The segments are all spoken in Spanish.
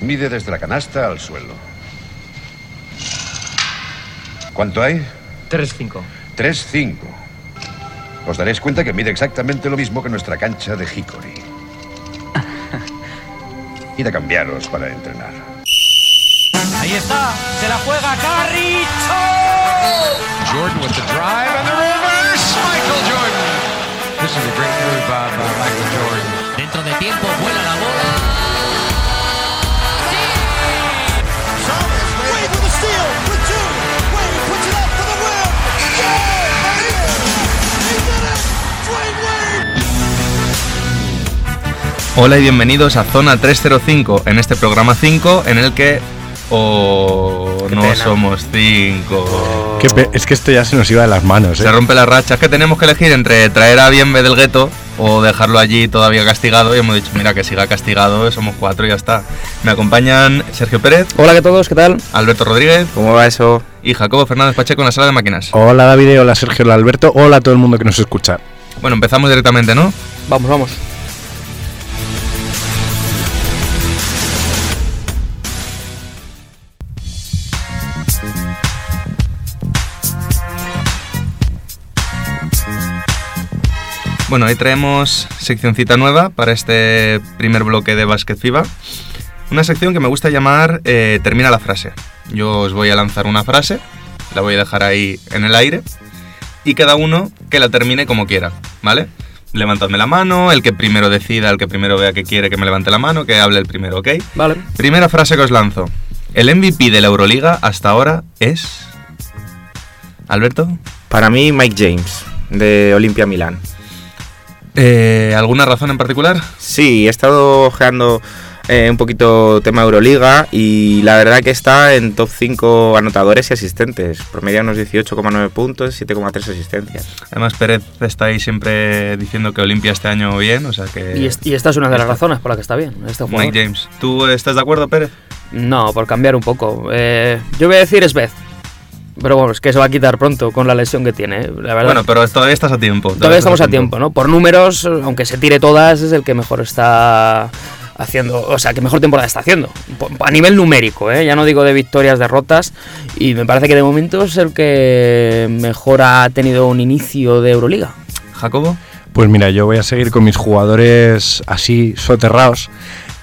Mide desde la canasta al suelo. ¿Cuánto hay? 3-5. 3-5. Os daréis cuenta que mide exactamente lo mismo que nuestra cancha de Hickory. Id a cambiaros para entrenar. Ahí está, se la juega Carricho. Jordan with the drive and the reverse. Michael Jordan. This is a great move by, by Michael Jordan. Dentro de tiempo vuela la bola. Hola y bienvenidos a Zona 305, en este programa 5 en el que... Oh, no somos 5. Qué pe- es que esto ya se nos iba de las manos, Se ¿eh? rompe la racha. Es que tenemos que elegir entre traer a Bienve del gueto o dejarlo allí todavía castigado. Y hemos dicho, mira, que siga castigado, somos cuatro y ya está. Me acompañan Sergio Pérez, Hola a todos, ¿qué tal? Alberto Rodríguez ¿Cómo va eso? y Jacobo Fernández Pacheco en la sala de máquinas. Hola David, hola Sergio, hola Alberto, hola a todo el mundo que nos escucha. Bueno, empezamos directamente, ¿no? Vamos, vamos. Bueno, hoy traemos seccioncita nueva para este primer bloque de Basket FIBA. Una sección que me gusta llamar eh, Termina la frase. Yo os voy a lanzar una frase, la voy a dejar ahí en el aire y cada uno que la termine como quiera, ¿vale? Levantadme la mano, el que primero decida, el que primero vea que quiere que me levante la mano, que hable el primero, ¿ok? Vale. Primera frase que os lanzo. El MVP de la Euroliga hasta ahora es... Alberto. Para mí, Mike James, de Olimpia Milán. Eh, ¿Alguna razón en particular? Sí, he estado ojeando eh, un poquito tema Euroliga y la verdad que está en top 5 anotadores y asistentes. Promedia unos 18,9 puntos, 7,3 asistencias. Además, Pérez está ahí siempre diciendo que Olimpia este año bien, o sea que... Y, y esta es una de las razones por la que está bien, este jugador. Mike James. ¿Tú estás de acuerdo, Pérez? No, por cambiar un poco. Eh, yo voy a decir Svez. Pero bueno, es que se va a quitar pronto con la lesión que tiene, eh, la verdad. Bueno, pero todavía estás a tiempo. Todavía estamos a tiempo, ¿no? Por números, aunque se tire todas, es el que mejor está haciendo, o sea, que mejor temporada está haciendo. A nivel numérico, ¿eh? Ya no digo de victorias, derrotas. Y me parece que de momento es el que mejor ha tenido un inicio de Euroliga. ¿Jacobo? Pues mira, yo voy a seguir con mis jugadores así soterrados.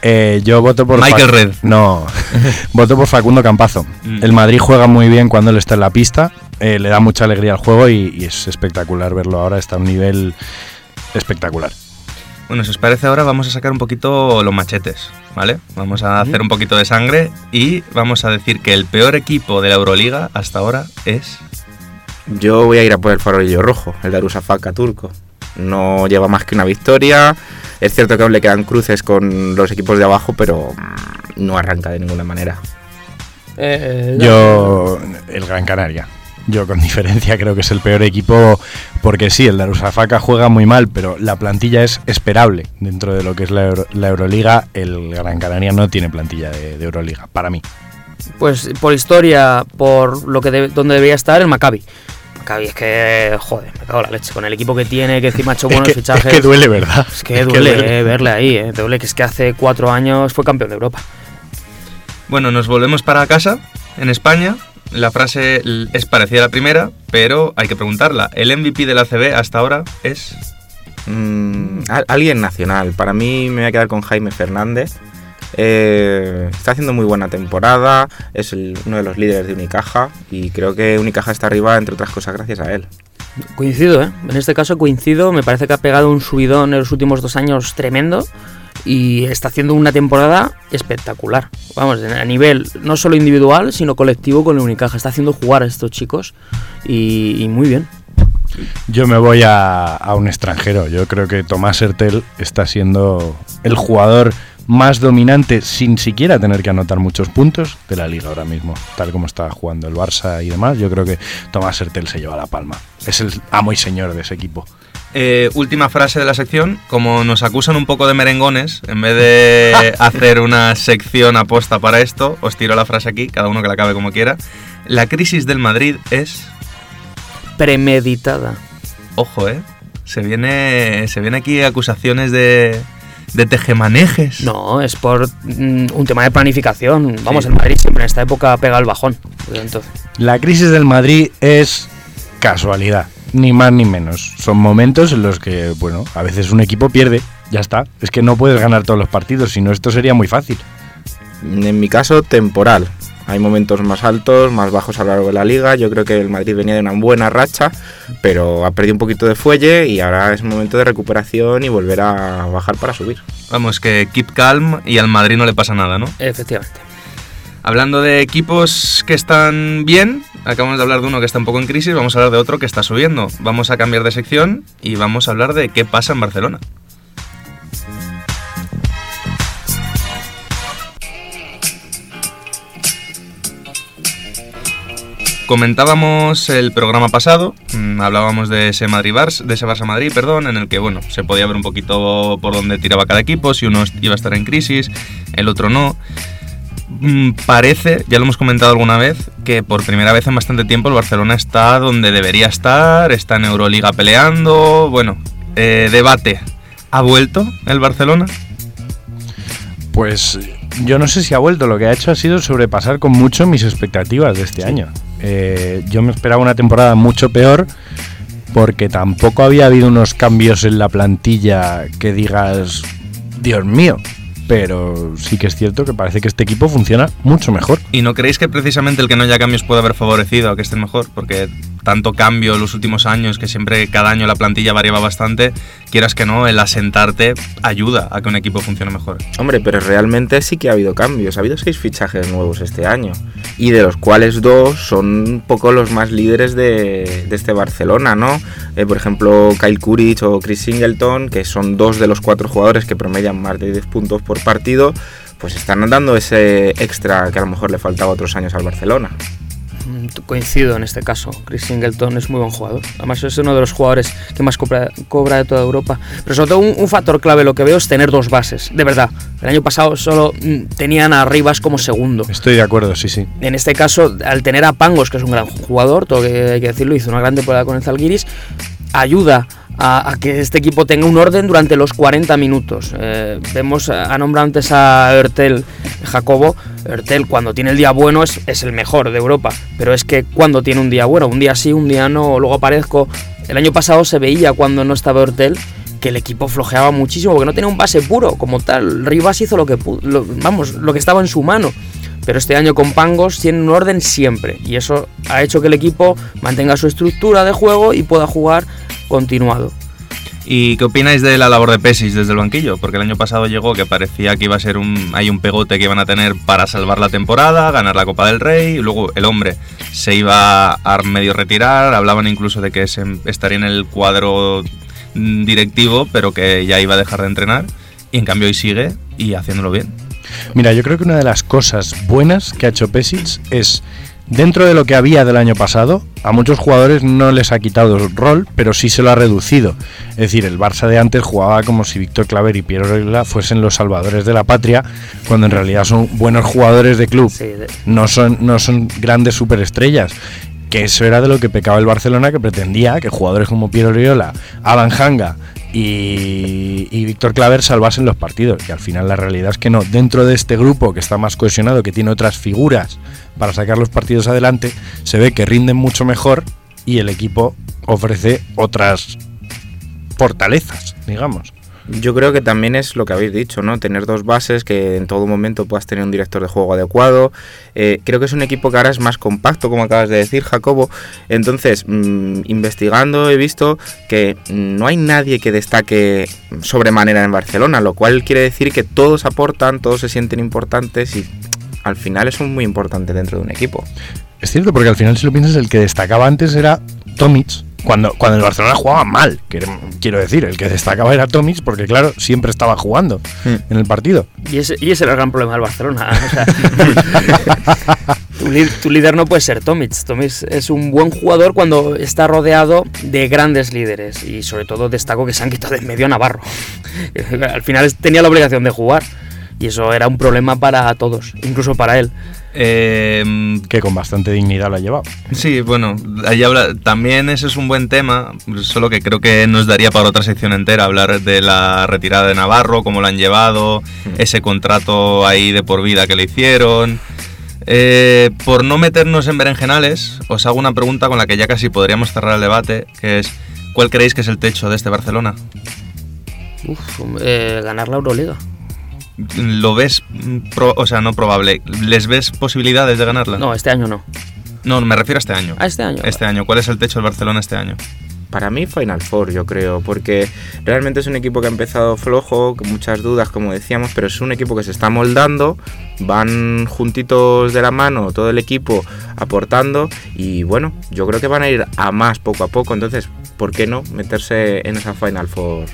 Eh, yo voto por Michael Fac- Red. No, voto por Facundo Campazo. Mm. El Madrid juega muy bien cuando él está en la pista, eh, le da mucha alegría al juego y, y es espectacular verlo ahora, está a un nivel espectacular. Bueno, si os parece ahora vamos a sacar un poquito los machetes, ¿vale? Vamos a hacer un poquito de sangre y vamos a decir que el peor equipo de la Euroliga hasta ahora es... Yo voy a ir a por el farolillo rojo, el Darusafaka turco. No lleva más que una victoria. Es cierto que aún le quedan cruces con los equipos de abajo, pero no arranca de ninguna manera. Eh, Yo, el Gran Canaria. Yo con diferencia creo que es el peor equipo porque sí, el Darusafaka juega muy mal, pero la plantilla es esperable dentro de lo que es la, Euro- la Euroliga. El Gran Canaria no tiene plantilla de, de Euroliga, para mí. Pues por historia, por lo que debe- donde debería estar el Maccabi. Maccabi es que, joder, me cago en la leche. Con el equipo que tiene, que encima ha hecho Es buenos que, fichajes. es que duele, ¿verdad? Es que duele, eh, verle ahí, eh, duele que es que hace cuatro años fue campeón de Europa. Bueno, nos volvemos para casa, en España. La frase es parecida a la primera, pero hay que preguntarla. ¿El MVP de la CB hasta ahora es...? Mm, al- alguien nacional. Para mí me voy a quedar con Jaime Fernández. Eh, está haciendo muy buena temporada. Es el- uno de los líderes de Unicaja. Y creo que Unicaja está arriba, entre otras cosas, gracias a él. Coincido, ¿eh? En este caso coincido, me parece que ha pegado un subidón en los últimos dos años tremendo y está haciendo una temporada espectacular. Vamos, a nivel no solo individual, sino colectivo con el Unicaja. Está haciendo jugar a estos chicos y, y muy bien. Yo me voy a, a un extranjero. Yo creo que Tomás Hertel está siendo el jugador más dominante sin siquiera tener que anotar muchos puntos de la liga ahora mismo, tal como está jugando el Barça y demás. Yo creo que Tomás Hertel se lleva la palma. Es el amo y señor de ese equipo. Eh, última frase de la sección. Como nos acusan un poco de merengones, en vez de hacer una sección aposta para esto, os tiro la frase aquí, cada uno que la acabe como quiera. La crisis del Madrid es... Premeditada. Ojo, ¿eh? Se viene, se viene aquí acusaciones de, de tejemanejes. No, es por mm, un tema de planificación. Vamos, el Madrid siempre en esta época pega el bajón. Entonces, La crisis del Madrid es casualidad, ni más ni menos. Son momentos en los que, bueno, a veces un equipo pierde, ya está. Es que no puedes ganar todos los partidos, si no esto sería muy fácil. En mi caso, temporal. Hay momentos más altos, más bajos a lo largo de la liga. Yo creo que el Madrid venía de una buena racha, pero ha perdido un poquito de fuelle y ahora es momento de recuperación y volver a bajar para subir. Vamos, que keep calm y al Madrid no le pasa nada, ¿no? efectivamente. Hablando de equipos que están bien, acabamos de hablar de uno que está un poco en crisis, vamos a hablar de otro que está subiendo. Vamos a cambiar de sección y vamos a hablar de qué pasa en Barcelona. Comentábamos el programa pasado, mm, hablábamos de ese Madrid Barça, de ese Barça Madrid, perdón, en el que bueno, se podía ver un poquito por dónde tiraba cada equipo, si uno iba a estar en crisis, el otro no. Mm, Parece, ya lo hemos comentado alguna vez, que por primera vez en bastante tiempo el Barcelona está donde debería estar, está en Euroliga peleando. Bueno, eh, debate. ¿Ha vuelto el Barcelona? Pues yo no sé si ha vuelto, lo que ha hecho ha sido sobrepasar con mucho mis expectativas de este año. Eh, yo me esperaba una temporada mucho peor porque tampoco había habido unos cambios en la plantilla que digas, Dios mío. Pero sí que es cierto que parece que este equipo funciona mucho mejor. ¿Y no creéis que precisamente el que no haya cambios puede haber favorecido a que estén mejor? Porque tanto cambio en los últimos años, que siempre cada año la plantilla variaba bastante, quieras que no, el asentarte ayuda a que un equipo funcione mejor. Hombre, pero realmente sí que ha habido cambios. Ha habido seis fichajes nuevos este año. Y de los cuales dos son un poco los más líderes de, este Barcelona, ¿no? Eh, por ejemplo, Kyle Kuric o Chris Singleton, que son dos de los cuatro jugadores que promedian más de 10 puntos por partido, pues están dando ese extra que a lo mejor le faltaba otros años al Barcelona. Mm, Coincido en este caso. Chris Singleton es muy buen jugador. Además es uno de los jugadores que más cobra, cobra de toda Europa. Pero sobre todo un, un factor clave lo que veo es tener dos bases. De verdad. El año pasado solo mm, tenían a Rivas como segundo. Estoy de acuerdo, sí, sí. En este caso, al tener a Pangos, que es un gran jugador, todo que hay que decirlo, hizo una gran temporada con el Zalgiris, ayuda a, que este equipo tenga un orden durante los 40 minutos. Eh, vemos, ha nombrado antes a Ertel Jacobo. Ertel cuando tiene el día bueno es, es el mejor de Europa, pero es que cuando tiene un día bueno, un día sí, un día no, luego aparezco. El año pasado se veía cuando no estaba Ertel que el equipo flojeaba muchísimo porque no tenía un base puro como tal. Rivas hizo lo que lo- vamos, lo que estaba en su mano. Pero este año con Pangos tiene un orden siempre y eso ha hecho que el equipo mantenga su estructura de juego y pueda jugar continuado. ¿Y qué opináis de la labor de Pesis desde el banquillo? Porque el año pasado llegó que parecía que iba a ser un, hay un pegote que iban a tener para salvar la temporada, ganar la Copa del Rey, y luego el hombre se iba a medio retirar, hablaban incluso de que se, estaría en el cuadro mm, directivo, pero que ya iba a dejar de entrenar, y en cambio hoy sigue y haciéndolo bien. Mira, yo creo que una de las cosas buenas que ha hecho Pesic es, dentro de lo que había del año pasado, a muchos jugadores no les ha quitado el rol, pero sí se lo ha reducido. Es decir, el Barça de antes jugaba como si Víctor Claver y Piero Regla fuesen los salvadores de la patria, cuando en realidad son buenos jugadores de club. Sí, de- No son, no son grandes superestrellas. Que eso era de lo que pecaba el Barcelona, que pretendía que jugadores como Piero Oriola, Alan Hanga y, y Víctor Claver salvasen los partidos. Y al final la realidad es que no. Dentro de este grupo que está más cohesionado, que tiene otras figuras para sacar los partidos adelante, se ve que rinden mucho mejor y el equipo ofrece otras fortalezas, digamos. Yo creo que también es lo que habéis dicho, ¿no? Tener dos bases, que en todo momento puedas tener un director de juego adecuado. Eh, creo que es un equipo que ahora es más compacto, como acabas de decir, Jacobo. Entonces, mm, investigando he visto que no hay nadie que destaque sobremanera en Barcelona, lo cual quiere decir que todos aportan, todos se sienten importantes y al final es muy importante dentro de un equipo. Es cierto, porque al final, si lo piensas, el que destacaba antes era Tomic. Cuando, cuando el Barcelona jugaba mal, quiero, quiero decir, el que destacaba era Tomic, porque claro, siempre estaba jugando Hmm. en el partido. Y ese, y ese era el gran problema del Barcelona. o sea, tu, líder no puede ser Tomic. Tomic es un buen jugador cuando está rodeado de grandes líderes. Y sobre todo destaco que se han quitado de en medio a Navarro. Al final tenía la obligación de jugar. Y eso era un problema para todos, incluso para él. Eh, Que con bastante dignidad lo ha llevado. Sí, bueno, ahí habla, también ese es un buen tema, solo que creo que nos daría para otra sección entera hablar de la retirada de Navarro, cómo lo han llevado, ese contrato ahí de por vida que le hicieron. Eh, por no meternos en berenjenales, os hago una pregunta con la que ya casi podríamos cerrar el debate, que es, ¿cuál creéis que es el techo de este Barcelona? Uf, eh, ganar la Euroliga. ¿Lo ves, pro- o sea, no probable, ¿les ves posibilidades de ganarla? No, este año no. No, me refiero a este año. A este año. Este año, ¿cuál es el techo del Barcelona este año? Para mí Final Four, yo creo, porque realmente es un equipo que ha empezado flojo, con muchas dudas, como decíamos, pero es un equipo que se está moldando, van juntitos de la mano todo el equipo aportando y bueno, yo creo que van a ir a más poco a poco, entonces, ¿por qué no meterse en esa Final Four?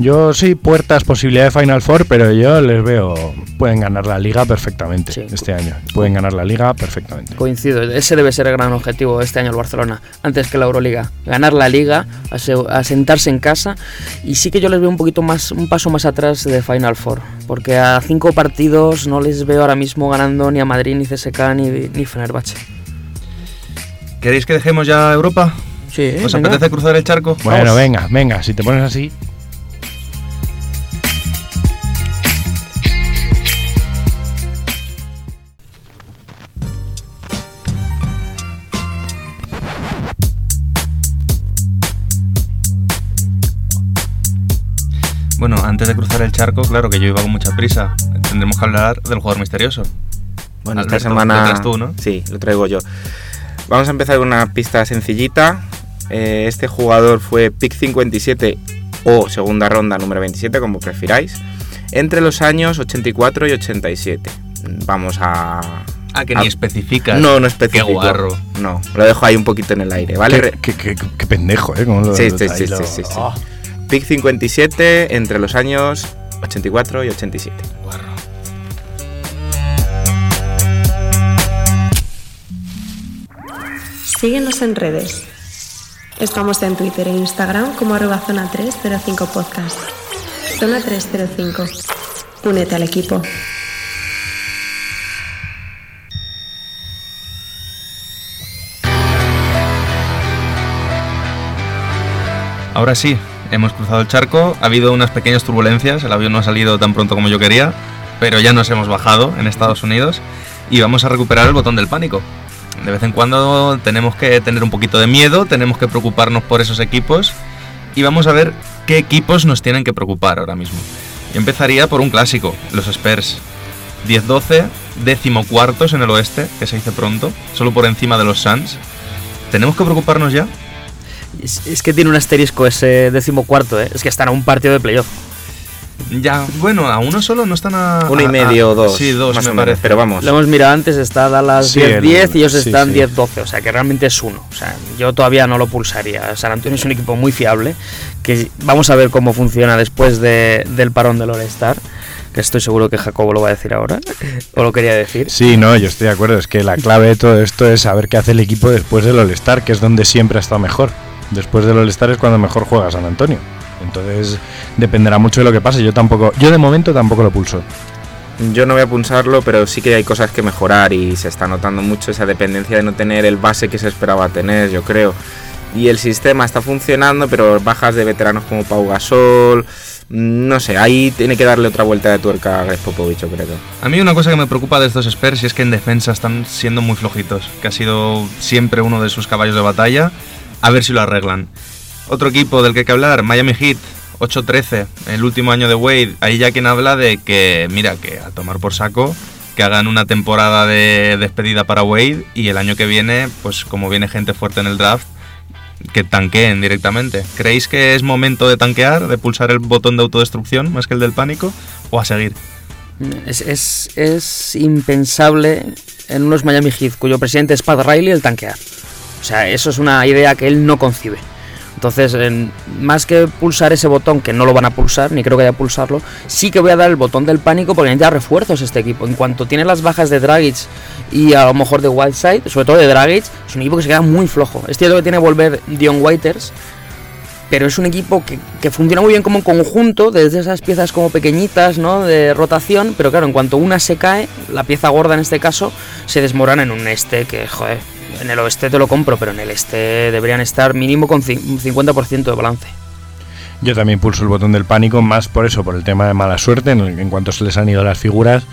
Yo sí, puertas, posibilidad de Final Four, pero yo les veo. Pueden ganar la liga perfectamente Sí. este año. Pueden ganar la liga perfectamente. Coincido, ese debe ser el gran objetivo de este año el Barcelona, antes que la Euroliga. Ganar la Liga, ase- asentarse en casa y sí que yo les veo un poquito más, un paso más atrás de Final Four, porque a cinco partidos no les veo ahora mismo ganando ni a Madrid, ni CSK, ni, ni Fenerbahce. ¿Queréis que dejemos ya Europa? Sí, ¿Os venga. apetece cruzar el charco? Bueno, Vamos. venga, venga, si te pones así. Antes de cruzar el charco, claro que yo iba con mucha prisa. Tendremos que hablar del jugador misterioso. Bueno, esta Alberto, semana. lo traes tú, ¿no? Sí, lo traigo yo. Vamos a empezar con una pista sencillita. Eh, este jugador fue pick 57 o segunda ronda número 27, como prefiráis, entre los años 84 y 87. Vamos a. Ah, que a- ni especificas. No, no especifico. Qué guarro. No, lo dejo ahí un poquito en el aire, ¿vale? Qué, qué- qué- qué pendejo, ¿eh? Cómo lo- Sí, lo- sí, sí, lo- sí, sí, sí. Ah. Pick 57 entre los años 84 y 87. Guarro. Síguenos en redes. Estamos en Twitter e Instagram como arroba zona 305 podcast. Zona 305. Únete al equipo. Ahora sí, hemos cruzado el charco. Ha habido unas pequeñas turbulencias. El avión no ha salido tan pronto como yo quería. Pero ya nos hemos bajado en Estados Unidos. Y vamos a recuperar el botón del pánico. De vez en cuando tenemos que tener un poquito de miedo. Tenemos que preocuparnos por esos equipos. Y vamos a ver qué equipos nos tienen que preocupar ahora mismo. Yo empezaría por un clásico, los Spurs. 10-12, décimo cuartos en el oeste, que se dice pronto, solo por encima de los Suns. ¿Tenemos que preocuparnos ya? Es, es que tiene un asterisco ese decimocuarto, ¿eh? es que están a un partido de playoff. Ya, bueno, a uno solo no están a. Uno y medio a- o dos. Sí, dos, más me o menos, parece. Pero vamos. Lo hemos mirado antes, está Dallas Sí, 10-10 el- y ellos sí, están sí. 10-12, o sea que realmente es uno. O sea, yo todavía no lo pulsaría. San Antonio es un equipo muy fiable, que vamos a ver cómo funciona después de- del parón del All-Star, que estoy seguro que Jacobo lo va a decir ahora, o lo quería decir. Sí, no, yo estoy de acuerdo. Es que la clave de todo esto es saber qué hace el equipo después del All-Star, que es donde siempre ha estado mejor. Después del All-Star es cuando mejor juega San Antonio. Entonces dependerá mucho de lo que pase. Yo tampoco, yo de momento tampoco lo pulso. Yo no voy a pulsarlo, pero sí que hay cosas que mejorar y se está notando mucho esa dependencia de no tener el base que se esperaba tener, yo creo. Y el sistema está funcionando, pero bajas de veteranos como Pau Gasol, no sé, ahí tiene que darle otra vuelta de tuerca a Greg Popovich, yo creo. A mí una cosa que me preocupa de estos Spurs es que en defensa están siendo muy flojitos, que ha sido siempre uno de sus caballos de batalla. A ver si lo arreglan. Otro equipo del que hay que hablar, Miami Heat, 8-13, el último año de Wade. Ahí ya quien habla de que, mira, que a tomar por saco, que hagan una temporada de despedida para Wade y el año que viene, pues como viene gente fuerte en el draft, que tanqueen directamente. ¿Creéis que es momento de tanquear, de pulsar el botón de autodestrucción más que el del pánico? ¿O a seguir? Es, es, impensable en unos Miami Heat cuyo presidente es Pat Riley el tanquear. Sea, eso es una idea que él no concibe. Entonces, en- más que pulsar ese botón, que no lo van a pulsar, ni creo que haya pulsarlo, sí que voy a dar el botón del pánico porque necesita refuerzos este equipo. En cuanto tiene las bajas de Dragic y a lo mejor de Whiteside, sobre todo de Dragic, es un equipo que se queda muy flojo. Es cierto que tiene volver Dion Waiters, pero es un equipo que, que funciona muy bien como un conjunto, desde esas piezas como pequeñitas, ¿no? De rotación, pero claro, en cuanto una se cae, la pieza gorda en este caso, se desmorona en un este que, joder, en el oeste te lo compro, pero en el este deberían estar mínimo con un 50% de balance. Yo también pulso el botón del pánico, más por eso, por el tema de mala suerte. En, el- en cuanto se les han ido las figuras,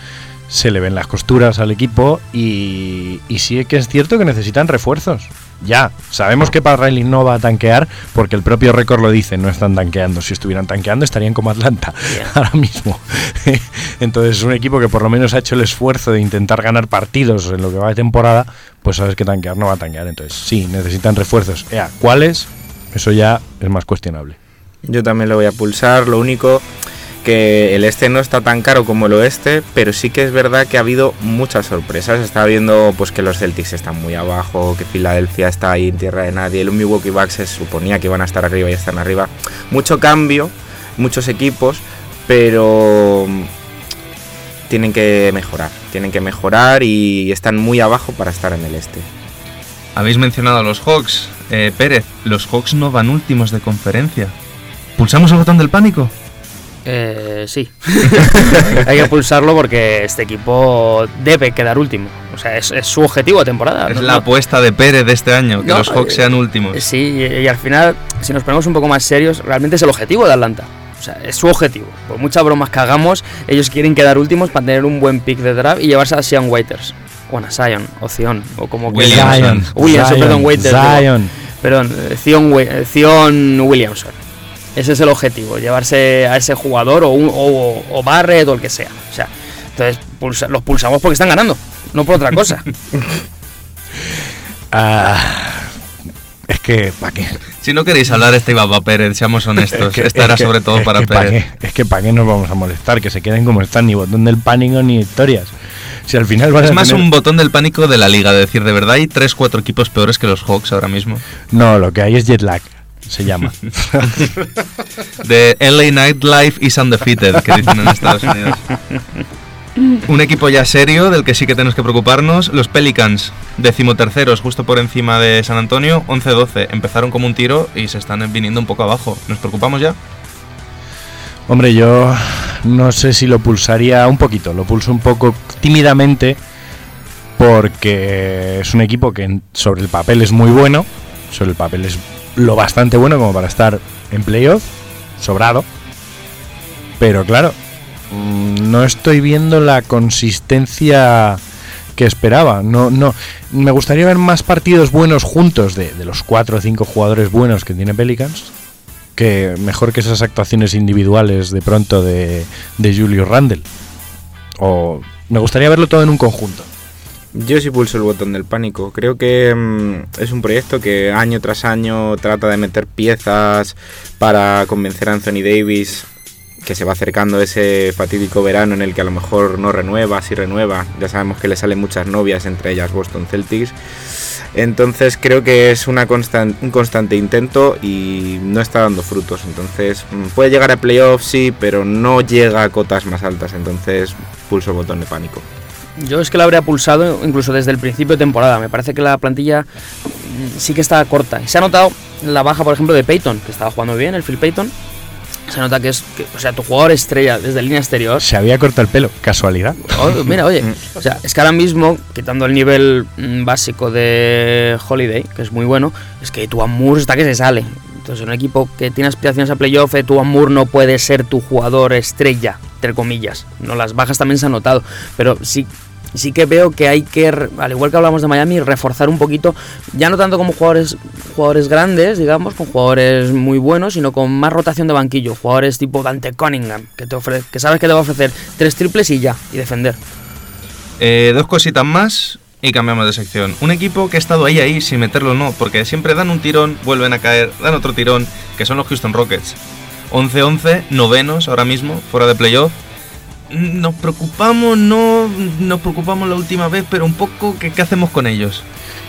se le ven las costuras al equipo y, y sí que es cierto que necesitan refuerzos. Ya, sabemos que para Riley no va a tanquear porque el propio récord lo dice, no están tanqueando. Si estuvieran tanqueando estarían como Atlanta Yeah. ahora mismo. Entonces es un equipo que por lo menos ha hecho el esfuerzo de intentar ganar partidos en lo que va de temporada, pues sabes que tanquear no va a tanquear. Entonces sí, necesitan refuerzos. Ea, ¿Cuáles? Eso ya es más cuestionable. Yo también lo voy a pulsar. Lo único que el este no está tan caro como el oeste, pero sí que es verdad que ha habido muchas sorpresas. Estaba viendo pues que los Celtics están muy abajo, que Filadelfia está ahí en tierra de nadie, el Milwaukee Bucks se suponía que iban a estar arriba y están arriba. Mucho cambio, muchos equipos, pero tienen que mejorar, tienen que mejorar y están muy abajo para estar en el este. Habéis mencionado a los Hawks. Eh, Pérez, los Hawks no van últimos de conferencia. ¿Pulsamos el botón del pánico? Eh, sí. Hay que pulsarlo porque este equipo debe quedar último. O sea, es, es su objetivo de temporada. Es ¿no? la apuesta de Pérez de este año, que No, los Hawks eh, sean últimos. Sí, y, y al final, si nos ponemos un poco más serios, realmente es el objetivo de Atlanta. O sea, es su objetivo. Por muchas bromas que hagamos, ellos quieren quedar últimos para tener un buen pick de draft y llevarse a Sean Waiters. O a Zion, o Zion, o como que- Williamson. Williamson, Zion, perdón, Waiters. Zion. Perdón, eh, Zion, eh, Zion Williamson. Ese es el objetivo, llevarse a ese jugador o, un- o, o Barrett o el que sea. O sea, entonces pulsa- los pulsamos porque están ganando, no por otra cosa. Ah, es que, ¿para qué? Si no queréis hablar, este iba para Pérez, seamos honestos. Es que- Esta es era que- sobre todo es para que ¿pa' Pérez. qué? Es que para qué nos vamos a molestar, que se queden como están, ni botón del pánico ni historias. Si al final van Es a más tener- un botón del pánico de la liga, de decir, de verdad hay 3-4 equipos peores que los Hawks ahora mismo. No, lo que hay es jet lag, se llama. De LA Nightlife is undefeated, que dicen en Estados Unidos. Un equipo ya serio del que sí que tenemos que preocuparnos, los Pelicans, decimoterceros, justo por encima de San Antonio, 11-12. Empezaron como un tiro y se están viniendo un poco abajo. ¿Nos preocupamos ya? Hombre, yo no sé si lo pulsaría un poquito, lo pulso un poco tímidamente porque es un equipo que sobre el papel es muy bueno, sobre el papel es lo bastante bueno como para estar en playoff, sobrado, pero claro, mm, no estoy viendo la consistencia que esperaba. No, no, me gustaría ver más partidos buenos juntos de, de los cuatro o cinco jugadores buenos que tiene Pelicans que mejor que esas actuaciones individuales de pronto de, de Julius Randle. O me gustaría verlo todo en un conjunto. Yo sí pulso el botón del pánico. Creo que mm, es un proyecto que año tras año trata de meter piezas para convencer a Anthony Davis que se va acercando ese fatídico verano en el que a lo mejor no renueva, si renueva. Ya sabemos que le salen muchas novias, entre ellas Boston Celtics. Entonces creo que es un constante intento y no está dando frutos. Entonces mm, puede llegar a playoffs, sí, pero no llega a cotas más altas. Entonces pulso el botón de pánico. Yo es que la habría pulsado incluso desde el principio de temporada. Me parece que la plantilla mm, sí que está corta. Y se ha notado la baja, por ejemplo, de Peyton, que estaba jugando bien, el Phil Peyton. Se nota que es, que- o sea, tu jugador estrella desde línea exterior. Se había cortado el pelo, casualidad. Oh, mira, oye, o sea, es que ahora mismo, quitando el nivel mm, básico de Holiday, que es muy bueno, es que Tuan Moore está que se sale. Entonces, un equipo que tiene aspiraciones a playoff, eh, Tuan Moore no puede ser tu jugador estrella, entre comillas. No, las bajas también se han notado, pero sí, sí que veo que hay que, al igual que hablamos de Miami, reforzar un poquito, ya no tanto como jugadores, jugadores grandes, digamos, con jugadores muy buenos, sino con más rotación de banquillo, jugadores tipo Dante Cunningham, que, te ofre- que sabes que te va a ofrecer tres triples y ya, y defender. Eh, dos cositas más y cambiamos de sección. Un equipo que ha estado ahí, ahí, sin meterlo no, porque siempre dan un tirón, vuelven a caer, dan otro tirón, que son los Houston Rockets. 11-11, novenos ahora mismo, fuera de playoff. Nos preocupamos, no nos preocupamos la última vez, pero un poco, ¿qué, qué hacemos con ellos?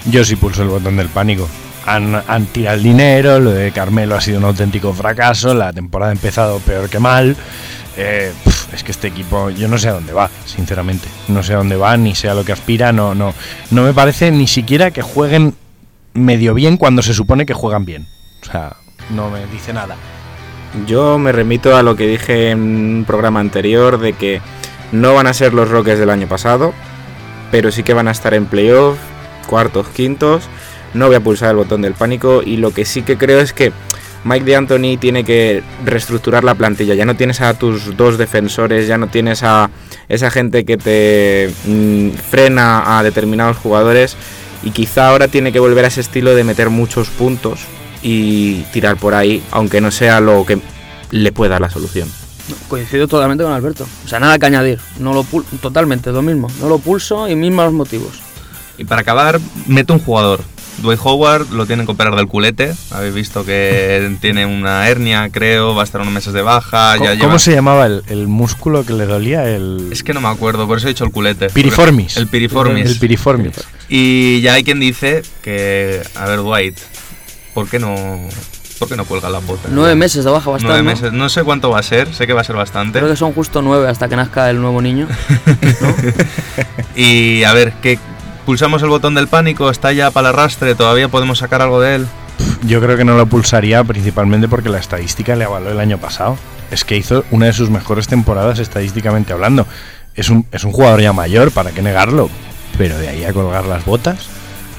Yo sí pulso el botón del pánico. Han, han tirado el dinero, lo de Carmelo ha sido un auténtico fracaso, la temporada ha empezado peor que mal. Eh, es que este equipo, yo no sé a dónde va, sinceramente. No sé a dónde va, ni sé a lo que aspira, no, no. No me parece ni siquiera que jueguen medio bien cuando se supone que juegan bien. O sea, no me dice nada. Yo me remito a lo que dije en un programa anterior de que no van a ser los Rockets del año pasado, pero sí que van a estar en playoff, cuartos, quintos. No voy a pulsar el botón del pánico y lo que sí que creo es que Mike de tiene que reestructurar la plantilla. Ya no tienes a tus dos defensores, ya no tienes a esa gente que te mm, frena a determinados jugadores y quizá ahora tiene que volver a ese estilo de meter muchos puntos y tirar por ahí, aunque no sea lo que le pueda dar la solución. Coincido totalmente con Alberto. O sea, nada que añadir. No lo pul- totalmente, lo mismo. No lo pulso y mismos motivos. Y para acabar, mete un jugador. Dwight Howard lo tienen que operar del culete. Habéis visto que tiene una hernia, creo, va a estar unos meses de baja. ¿Cómo, Ya cómo lleva- se llamaba el, el músculo que le dolía? El Es que no me acuerdo, por eso he dicho el culete. piriformis. El piriformis. El piriformis. Y ya hay quien dice que, a ver, Dwight, ¿por qué no, por qué no cuelga las botas? Nueve meses de baja Nueve ¿no? meses. No sé cuánto va a ser, sé que va a ser bastante. Creo que son justo nueve hasta que nazca el nuevo niño. Y a ver, que pulsamos el botón del pánico, está ya para el arrastre, todavía podemos sacar algo de él. Yo creo que no lo pulsaría principalmente porque la estadística le avaló el año pasado. Es que hizo una de sus mejores temporadas estadísticamente hablando. Es un, es un jugador ya mayor, ¿para qué negarlo? Pero de ahí a colgar las botas.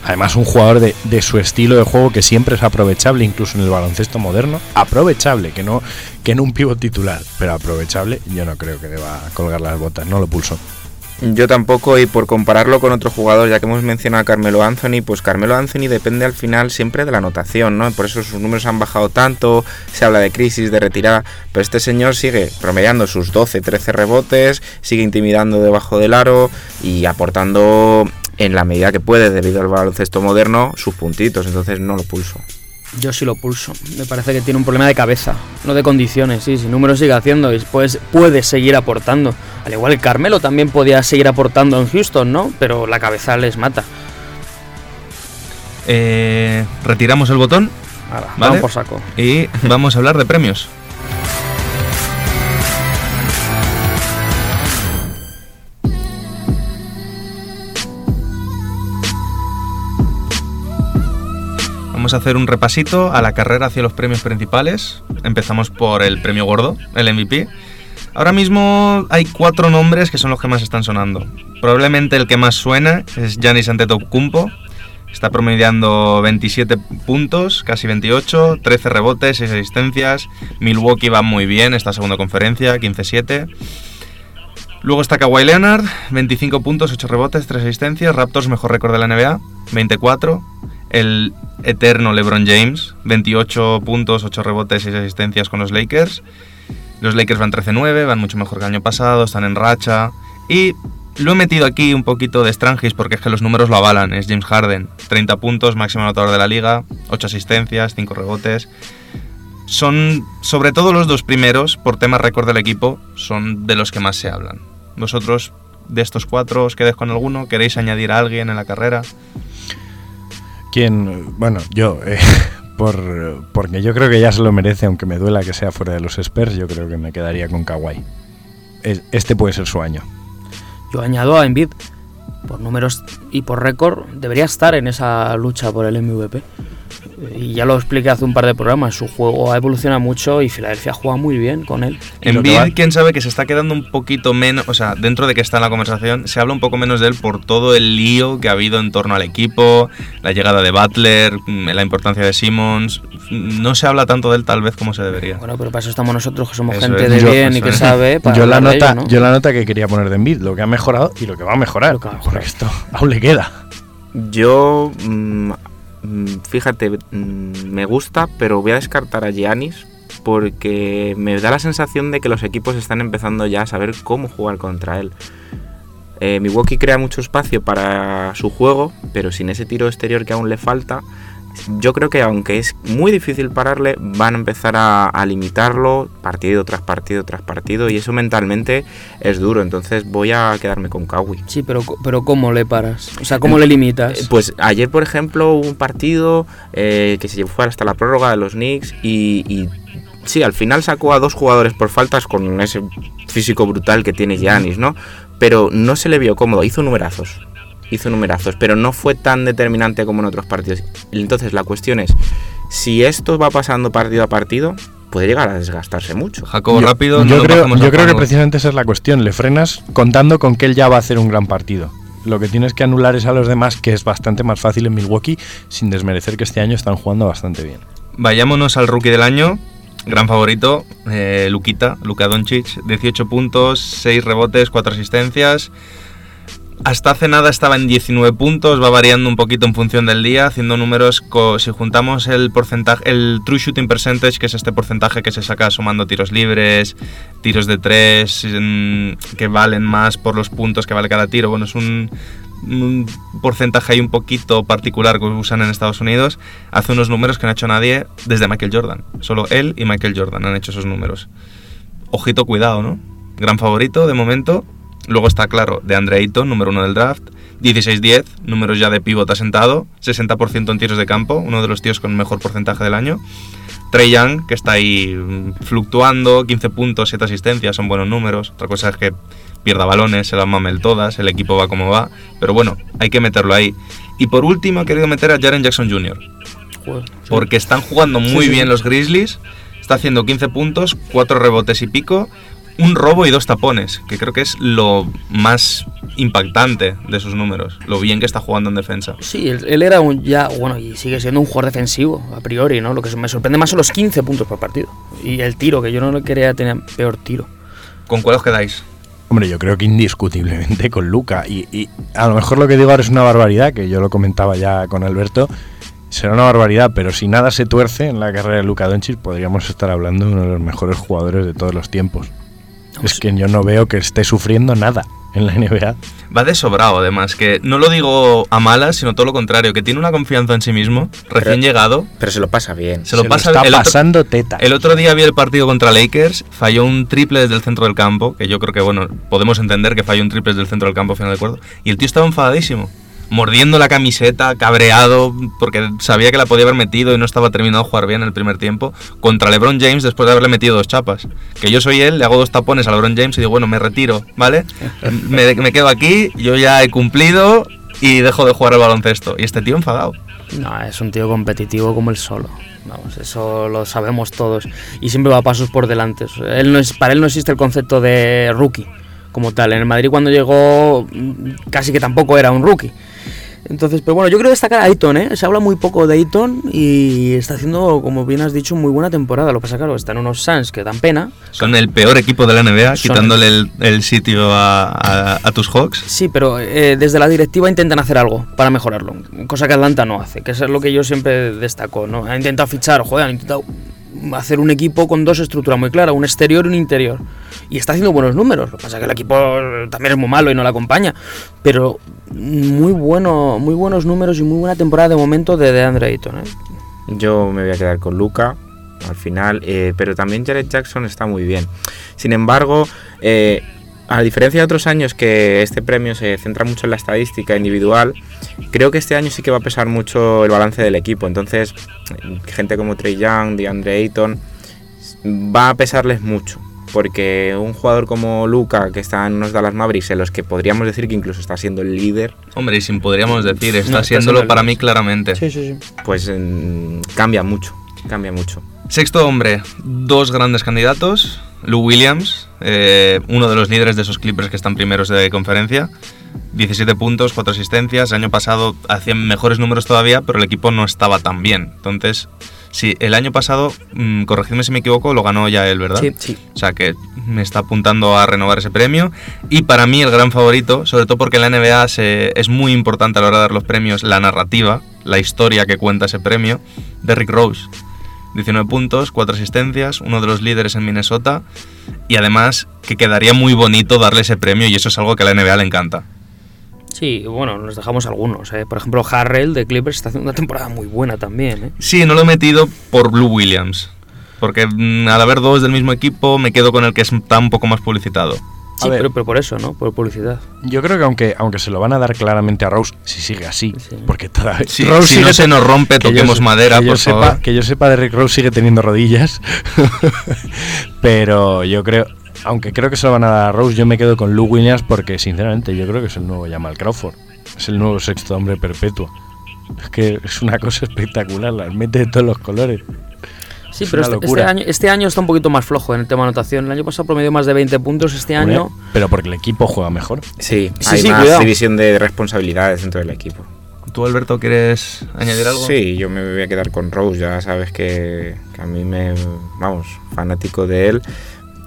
Además, un jugador de, su estilo de juego que siempre es aprovechable, incluso en el baloncesto moderno. Aprovechable, que no, que no un pivot titular, pero aprovechable. Yo no creo que deba colgar las botas, no lo pulso. Yo tampoco, y por compararlo con otro jugador, ya que hemos mencionado a Carmelo Anthony, pues Carmelo Anthony depende al final siempre de la anotación, ¿no? Por eso sus números han bajado tanto, se habla de crisis, de retirada, pero este señor sigue promediando sus 12, 13 rebotes, sigue intimidando debajo del aro y aportando en la medida que puede, debido al baloncesto moderno, sus puntitos, entonces no lo pulso. Yo sí lo pulso. Me parece que tiene un problema de cabeza, no de condiciones. Sí, si números sigue haciendo, y pues puede seguir aportando. Al igual que Carmelo también podía seguir aportando en Houston, ¿no? Pero la cabeza les mata. Eh, retiramos el botón Ahora, Vale. vamos por saco. y vamos a hablar de premios. A hacer un repasito a la carrera hacia los premios principales. Empezamos por el premio gordo, el MVP. Ahora mismo hay cuatro nombres que son los que más están sonando. Probablemente el que más suena es Giannis Antetokounmpo. Está promediando 27 puntos, casi 28, 13 rebotes, 6 asistencias. Milwaukee va muy bien, esta segunda conferencia, 15-7. Luego está Kawhi Leonard, 25 puntos, 8 rebotes, 3 asistencias. Raptors, mejor récord de la NBA, 24. El eterno LeBron James, 28 puntos, 8 rebotes, 6 asistencias con los Lakers. Los Lakers van 13-9, van mucho mejor que el año pasado, están en racha. Y lo he metido aquí un poquito de Strangis porque es que los números lo avalan. Es James Harden, 30 puntos, máximo anotador de la liga, 8 asistencias, 5 rebotes. Son, sobre todo los dos primeros, por tema récord del equipo, son de los que más se hablan. ¿Vosotros, de estos cuatro, os quedáis con alguno? ¿Queréis añadir a alguien en la carrera? ¿Quién? Bueno, yo, eh, por, porque yo creo que ya se lo merece, aunque me duela que sea fuera de los Spurs, yo creo que me quedaría con Kawhi. Es- Este puede ser su año. Yo añado a Embiid. Por números y por récord, debería estar en esa lucha por el MVP. Y ya lo expliqué hace un par de programas. Su juego ha evolucionado mucho y Filadelfia juega muy bien con él. Embiid, va- quién sabe que se está quedando un poquito menos, o sea, dentro de que está en la conversación, se habla un poco menos de él por todo el lío que ha habido en torno al equipo, la llegada de Butler, mm, la importancia de Simmons. No se habla tanto de él tal vez como se debería. Bueno, pero para eso estamos nosotros, que somos Eso gente es. de Yo- bien y que es. sabe. Para Yo la, nota, ello, ¿no? yo la nota que quería poner de Embiid, lo que ha mejorado y lo que va a mejorar. Lo que va a mejorar. Porque esto aún le queda. Yo, mm, fíjate, mm, me gusta, pero voy a descartar a Giannis porque me da la sensación de que los equipos están empezando ya a saber cómo jugar contra él. Eh, Milwaukee crea mucho espacio para su juego, pero sin ese tiro exterior que aún le falta, yo creo que aunque es muy difícil pararle, van a empezar a, a limitarlo partido tras partido tras partido y eso mentalmente es duro. Entonces voy a quedarme con Kawhi. Sí, pero, pero ¿cómo le paras? O sea, ¿cómo le Eh, limitas? Pues ayer, por ejemplo, hubo un partido eh, que se llevó hasta la prórroga de los Knicks y, y sí, al final sacó a dos jugadores por faltas con ese físico brutal que tiene Giannis, ¿no? Pero no se le vio cómodo, hizo numerazos. Hizo numerazos, pero no fue tan determinante como en otros partidos. Entonces la cuestión es, si esto va pasando partido a partido, puede llegar a desgastarse mucho. Jacobo, Yo- rápido. no Yo, nos creo, yo creo que precisamente esa es la cuestión. Le frenas contando con que él ya va a hacer un gran partido. Lo que tienes que anular es a los demás, que es bastante más fácil en Milwaukee, sin desmerecer que este año están jugando bastante bien. Vayámonos al rookie del año. Gran favorito, eh, Luquita, Luka Doncic, 18 puntos, 6 rebotes, 4 asistencias. Hasta hace nada estaba en 19 puntos, va variando un poquito en función del día, haciendo números, si juntamos el porcentaje, el true shooting percentage, que es este porcentaje que se saca sumando tiros libres, tiros de 3, que valen más por los puntos que vale cada tiro, bueno, es un, un porcentaje ahí un poquito particular que usan en Estados Unidos, hace unos números que no ha hecho nadie desde Michael Jordan. Solo él y Michael Jordan han hecho esos números. Ojito, cuidado, ¿no? Gran favorito de momento. Luego está claro, de Andre Ayton, número uno del draft. 16-10, números ya de pivot asentado. 60% en tiros de campo, uno de los tíos con mejor porcentaje del año. Trey Young, que está ahí mm, fluctuando, 15 puntos, 7 asistencias, son buenos números. Otra cosa es que pierda balones, se las mamel todas, el equipo va como va. Pero bueno, hay que meterlo ahí. Y por último, he querido meter a Jaren Jackson Jr. Joder, sí. Porque están jugando muy Sí, sí, bien los Grizzlies. Está haciendo 15 puntos, 4 rebotes y pico, un robo y dos tapones, que creo que es lo más impactante de sus números. Lo bien que está jugando en defensa. Sí, él, él era un ya, bueno, y sigue siendo un jugador defensivo, a priori, ¿no? Lo que me sorprende más son los 15 puntos por partido. Y el tiro, que yo no lo quería tener peor tiro. ¿Con cuál os quedáis? Hombre, yo creo que indiscutiblemente con Luca. Y, y a lo mejor lo que digo ahora es una barbaridad, que yo lo comentaba ya con Alberto. Será una barbaridad, pero si nada se tuerce en la carrera de Luca Doncic, podríamos estar hablando de uno de los mejores jugadores de todos los tiempos. Es que yo no veo que esté sufriendo nada en la NBA. Va de sobrado, además, que no lo digo a malas, sino todo lo contrario, que tiene una confianza en sí mismo, recién Pero- llegado. Pero se lo pasa bien. Se lo Se pasa está el otro- pasando teta. El otro día vi el partido contra Lakers, falló un triple desde el centro del campo, que yo creo que, bueno, podemos entender que falló un triple desde el centro del campo, final de acuerdo, y el tío estaba enfadadísimo, mordiendo la camiseta, cabreado, porque sabía que la podía haber metido y no estaba terminado de jugar bien en el primer tiempo, contra LeBron James después de haberle metido dos chapas. Que yo soy él, le hago dos tapones a LeBron James y digo, bueno, me retiro, ¿vale? me, me quedo aquí, yo ya he cumplido y dejo de jugar al baloncesto. Y este tío enfadado. No, es un tío competitivo como él solo. Vamos, eso lo sabemos todos. Y siempre va a pasos por delante. Él no es, para él no existe el concepto de rookie como tal. En el Madrid cuando llegó mm, casi que tampoco era un rookie. Entonces, pero bueno, yo quiero destacar a Ayton, ¿eh? Se habla muy poco de Ayton y está haciendo, como bien has dicho, muy buena temporada. Lo que pasa, claro, están unos Suns que dan pena. Son el peor equipo de la NBA, quitándole el, el sitio a, a- a tus Hawks. Sí, pero eh, desde la directiva intentan hacer algo para mejorarlo, cosa que Atlanta no hace, que eso es lo que yo siempre destaco, ¿no? Han intentado fichar, joder, han intentado hacer un equipo con dos estructuras muy claras, un exterior y un interior. Y está haciendo buenos números, lo que pasa es que el equipo también es muy malo y no le acompaña, pero muy bueno, muy buenos números y muy buena temporada de momento de DeAndre Ayton, ¿eh? Yo me voy a quedar con Luca al final, eh, pero también Jared Jackson está muy bien. Sin embargo, eh, a diferencia de otros años que este premio se centra mucho en la estadística individual, creo que este año sí que va a pesar mucho el balance del equipo. Entonces, gente como Trey Young, DeAndre Ayton, va a pesarles mucho. Porque un jugador como Luca, que está en unos Dallas Mavericks, en los que podríamos decir que incluso está siendo el líder, Hombre, y sin podríamos decir, está está siéndolo para mí claramente. Sí, sí, sí. pues mm, cambia mucho. Cambia mucho. Sexto hombre, dos grandes candidatos. Lou Williams, eh, uno de los líderes de esos Clippers que están primeros de conferencia. 17 puntos, 4 asistencias. El año pasado hacían mejores números todavía, pero el equipo no estaba tan bien. Entonces, sí, el año pasado, mm, corregidme si me equivoco, lo ganó ya él, ¿verdad? Sí, sí. O sea que me está apuntando a renovar ese premio. Y para mí el gran favorito, sobre todo porque en la NBA se- es muy importante a la hora de dar los premios la narrativa, la historia que cuenta ese premio, Derrick Rose. 19 puntos, 4 asistencias, uno de los líderes en Minnesota. Y además que quedaría muy bonito darle ese premio y eso es algo que a la NBA le encanta. Sí, bueno, nos dejamos algunos. ¿eh? Por ejemplo, Harrell de Clippers está haciendo una temporada muy buena también. ¿eh? Sí, no lo he metido por Blue Williams. Porque mm, al haber dos del mismo equipo me quedo con el que está un poco más publicitado. Sí, ver. pero, pero por eso, ¿no? Por publicidad. Yo creo que aunque, aunque se lo van a dar claramente a Rose, si sigue así, Sí. porque todavía Rose si no se nos rompe, yo toquemos madera, que yo por sepa, favor. Que yo sepa, Derrick Rose sigue teniendo rodillas. Pero yo creo, aunque creo que se lo van a dar a Rose, yo me quedo con Lou Williams porque, sinceramente, yo creo que es el nuevo Jamal Crawford. Es el nuevo sexto hombre perpetuo. Es que es una cosa espectacular, las mete de todos los colores. Sí, Es pero una este, este año, este año está un poquito más flojo en el tema anotación. El año pasado promedió más de 20 puntos, este año... Pero porque el equipo juega mejor. Sí, Sí, hay sí, más cuidado. división de responsabilidades dentro del equipo. ¿Tú, Alberto, quieres añadir algo? Sí, yo me voy a quedar con Rose, ya sabes que, que a mí me. Vamos, fanático de él.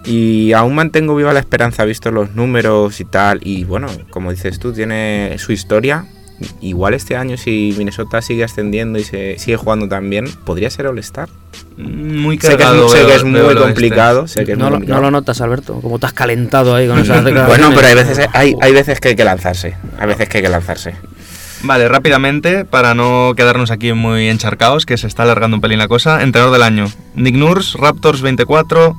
Y aún mantengo viva la esperanza, visto los números y tal. Y bueno, como dices tú, tiene su historia. Igual este año, si Minnesota sigue ascendiendo y se sigue jugando tan bien, podría ser All-Star. Muy que es, cargado. sé que es muy oeste. complicado. No, muy lo, notas, Alberto, como te has calentado ahí con esas Bueno, declaraciones. pero hay veces, hay, hay veces que hay que lanzarse. Hay veces que hay que lanzarse. Vale, rápidamente, para no quedarnos aquí muy encharcados, que se está alargando un pelín la cosa. Entrenador del año. Nick Nurse, Raptors 24.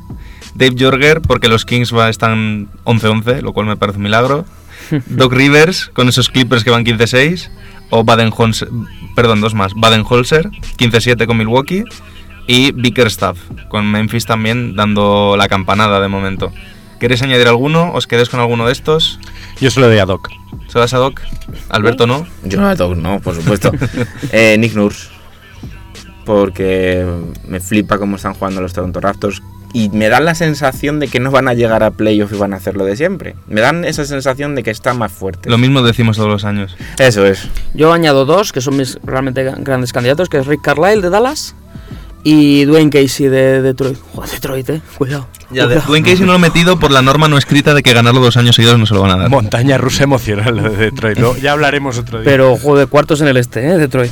Dave Jorger, porque los Kings va, están 11-11, lo cual me parece un milagro. Doc Rivers, con esos Clippers que van 15-6. O Baden-Holzer, perdón, dos más. Baden-Holzer, 15-7 con Milwaukee. Y Bickerstaff, con Memphis también dando la campanada de momento. ¿Queréis añadir alguno? ¿Os quedéis con alguno de estos? Yo se lo doy a Doc. ¿Se vas a Doc? Alberto no. Yo a Doc no, por supuesto. Eh, Nick Nurse. Porque me flipa cómo están jugando los Toronto Raptors. Y me dan la sensación de que no van a llegar a playoff y van a hacer lo de siempre. Me dan esa sensación de que están más fuertes. Lo mismo decimos todos los años. Eso es. Yo añado dos, que son mis realmente grandes candidatos, que es Rick Carlisle de Dallas y Dwayne Casey de Detroit. Joder, Detroit, eh. Cuidado. Ya, de. Dwayne Casey no lo he metido por la norma no escrita de que ganarlo dos años seguidos no se lo van a dar. Montaña rusa emocional lo de Detroit. Luego ya hablaremos otro día. Pero, joder, cuartos en el este, eh, Detroit.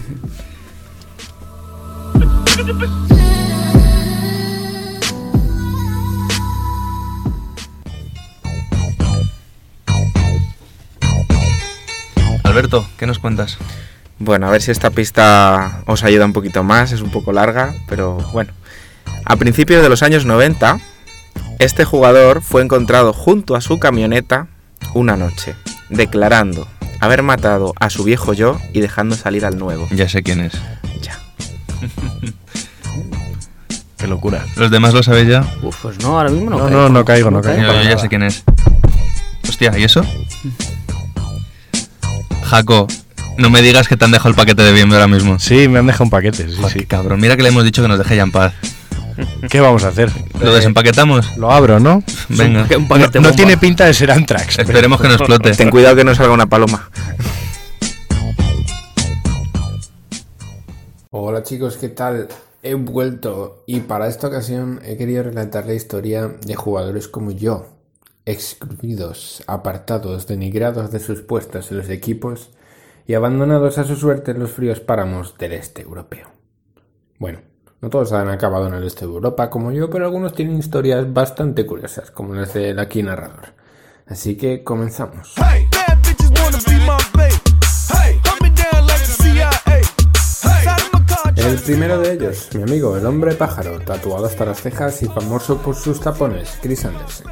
Alberto, ¿qué nos cuentas? Bueno, a ver si esta pista os ayuda un poquito más. Es un poco larga, pero bueno. A principios de los años 90, este jugador fue encontrado junto a su camioneta una noche, declarando haber matado a su viejo yo y dejando salir al nuevo. Ya sé quién es. Ya. Qué locura. ¿Los demás lo sabéis ya? Uf, pues no, ahora mismo no. No, caigo. no, no caigo, no caigo. yo ya sé quién es. Hostia, ¿y eso? Jaco, no me digas que te han dejado el paquete de bien ahora mismo. Sí, me han dejado un paquete, sí, Joder, sí. cabrón, mira que le hemos dicho que nos deje ya en paz. ¿Qué vamos a hacer? ¿Lo desempaquetamos? Lo abro, ¿no? Venga. Un No, paquete no bomba. tiene pinta de ser Antrax. pero- Esperemos que no explote. Ten cuidado que no salga una paloma. Hola chicos, ¿qué tal? He vuelto y para esta ocasión he querido relatar la historia de jugadores como yo, excluidos, apartados, denigrados de sus puestos en los equipos y abandonados a su suerte en los fríos páramos del este europeo. Bueno, no todos han acabado en el este de Europa como yo, pero algunos tienen historias bastante curiosas, como las del aquí narrador. Así que comenzamos. Hey, El primero de ellos, mi amigo, el hombre pájaro, tatuado hasta las cejas y famoso por sus tapones, Chris Anderson.